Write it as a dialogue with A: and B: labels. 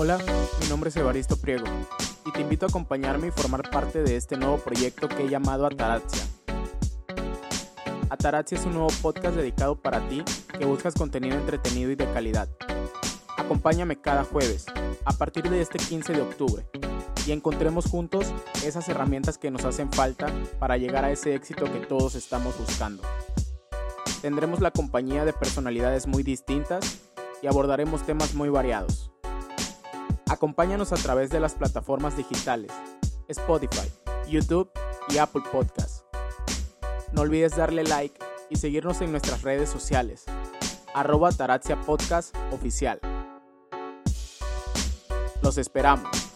A: Hola, mi nombre es Evaristo Priego y te invito a acompañarme y formar parte de este nuevo proyecto que he llamado Ataraxia. Ataraxia es un nuevo podcast dedicado para ti que buscas contenido entretenido y de calidad. Acompáñame cada jueves, a partir de este 15 de octubre, y encontremos juntos esas herramientas que nos hacen falta para llegar a ese éxito que todos estamos buscando. Tendremos la compañía de personalidades muy distintas y abordaremos temas muy variados. Acompáñanos a través de las plataformas digitales, Spotify, YouTube y Apple Podcasts. No olvides darle like y seguirnos en nuestras redes sociales, arroba Podcast Oficial. Los esperamos.